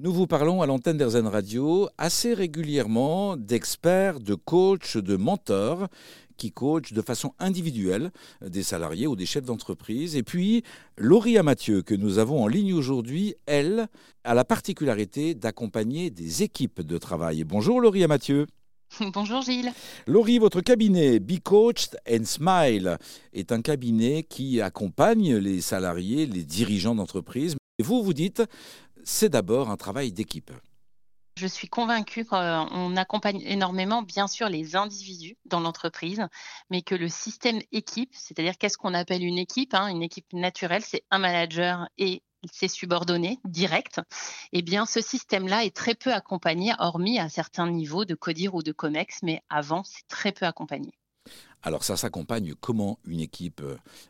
Nous vous parlons à l'antenne d'Airzen Radio assez régulièrement d'experts, de coachs, de mentors qui coachent de façon individuelle des salariés ou des chefs d'entreprise. Et puis, Laurie Mathieu, que nous avons en ligne aujourd'hui, elle a la particularité d'accompagner des équipes de travail. Bonjour Laurie Mathieu. Bonjour Gilles. Laurie, votre cabinet Be Coached and Smile est un cabinet qui accompagne les salariés, les dirigeants d'entreprise. Et vous, vous dites, c'est d'abord un travail d'équipe. Je suis convaincue qu'on accompagne énormément, bien sûr, les individus dans l'entreprise, mais que le système équipe, c'est-à-dire qu'est-ce qu'on appelle une équipe, hein, une équipe naturelle, c'est un manager et ses subordonnés directs, eh bien, ce système-là est très peu accompagné, hormis à certains niveaux de CODIR ou de COMEX, mais avant, c'est très peu accompagné. Alors ça s'accompagne comment une équipe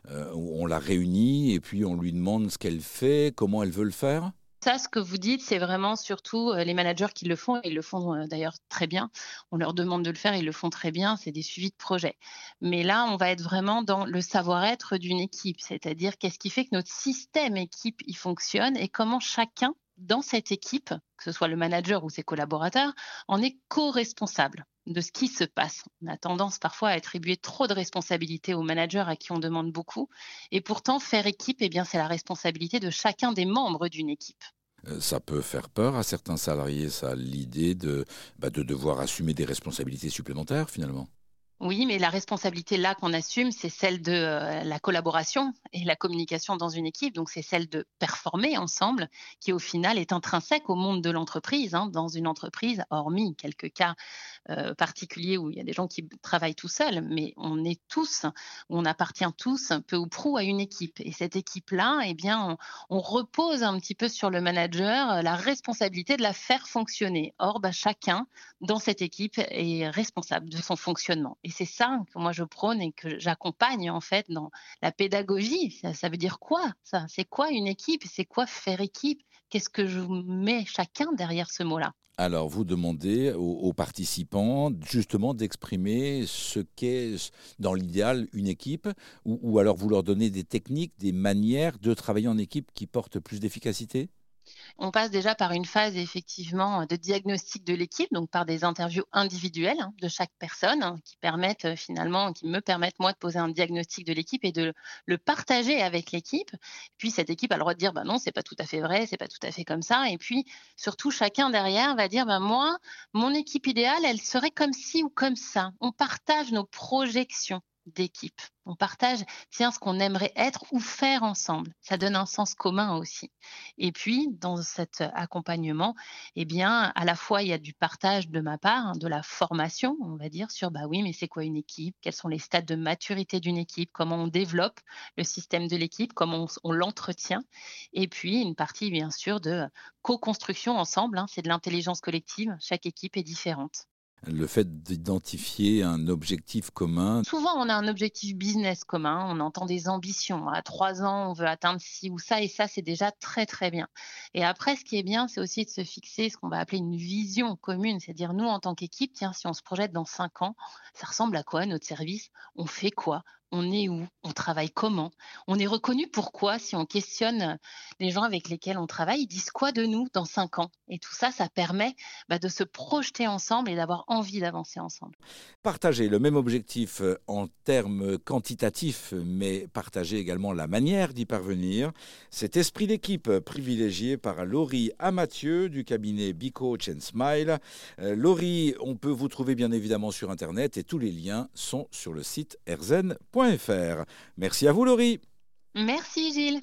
euh, On la réunit et puis on lui demande ce qu'elle fait, comment elle veut le faire? Ça, ce que vous dites, c'est vraiment surtout euh, les managers qui le font, et ils le font euh, d'ailleurs très bien. On leur demande de le faire, ils le font très bien, c'est des suivis de projet. Mais là, on va être vraiment dans le savoir-être d'une équipe, c'est-à-dire qu'est-ce qui fait que notre système équipe il fonctionne et comment chacun dans cette équipe, que ce soit le manager ou ses collaborateurs, en est co-responsable de ce qui se passe. On a tendance parfois à attribuer trop de responsabilités aux managers à qui on demande beaucoup. Et pourtant, faire équipe, eh c'est la responsabilité de chacun des membres d'une équipe. Euh, ça peut faire peur à certains salariés, ça, l'idée de, bah, de devoir assumer des responsabilités supplémentaires finalement. Oui, mais la responsabilité là qu'on assume, c'est celle de euh, la collaboration et la communication dans une équipe. Donc, c'est celle de performer ensemble, qui au final est intrinsèque au monde de l'entreprise. Hein. Dans une entreprise, hormis quelques cas euh, particuliers où il y a des gens qui travaillent tout seuls, mais on est tous, on appartient tous peu ou prou à une équipe. Et cette équipe-là, eh bien, on, repose un petit peu sur le manager euh, la responsabilité de la faire fonctionner. Or, bah, chacun dans cette équipe est responsable de son fonctionnement. C'est ça que moi je prône et que j'accompagne en fait dans la pédagogie. Ça, veut dire quoi ça? C'est quoi une équipe? C'est quoi faire équipe? Qu'est-ce que je mets chacun derrière ce mot-là? Alors, vous demandez aux, participants justement d'exprimer ce qu'est, dans l'idéal, une équipe, ou, ou alors vous leur donnez des techniques, des manières de travailler en équipe qui portent plus d'efficacité? On passe déjà par une phase effectivement de diagnostic de l'équipe, donc par des interviews individuelles hein, de chaque personne hein, qui permettent euh, finalement, qui me permettent moi de poser un diagnostic de l'équipe et de le partager avec l'équipe. Puis cette équipe a le droit de dire bah non, c'est pas tout à fait vrai, c'est pas tout à fait comme ça. Et puis surtout chacun derrière va dire bah moi, mon équipe idéale, elle serait comme ci ou comme ça. On partage nos projections d'équipe. On partage, tiens, ce qu'on aimerait être ou faire ensemble. Ça donne un sens commun aussi. Et puis, dans cet accompagnement, eh bien, à la fois, il y a du partage de ma part, hein, de la formation, on va dire, sur, bah oui, mais c'est quoi une équipe? Quels sont les stades de maturité d'une équipe? Comment on développe le système de l'équipe? Comment on, l'entretient? Et puis, une partie, bien sûr, de co-construction ensemble. Hein, c'est de l'intelligence collective. Chaque équipe est différente le fait d'identifier un objectif commun. Souvent, on a un objectif business commun, on entend des ambitions. À trois ans, on veut atteindre ci ou ça, et ça, c'est déjà très, très bien. Et après, ce qui est bien, c'est aussi de se fixer ce qu'on va appeler une vision commune, c'est-à-dire nous, en tant qu'équipe, tiens, si on se projette dans cinq ans, ça ressemble à quoi notre service? On fait quoi? On est où, on travaille comment, on est reconnu pourquoi, si on questionne les gens avec lesquels on travaille, ils disent quoi de nous dans cinq ans? Et tout ça, ça permet bah, de se projeter ensemble et d'avoir envie d'avancer ensemble. Partager le même objectif euh, en termes quantitatifs, mais partager également la manière d'y parvenir. Cet esprit d'équipe privilégié par Laurie Amathieu du cabinet Be Coach Smile. Euh, Laurie, on peut vous trouver bien évidemment sur Internet et tous les liens sont sur le site erzen.com. Merci à vous, Laurie. Merci, Gilles.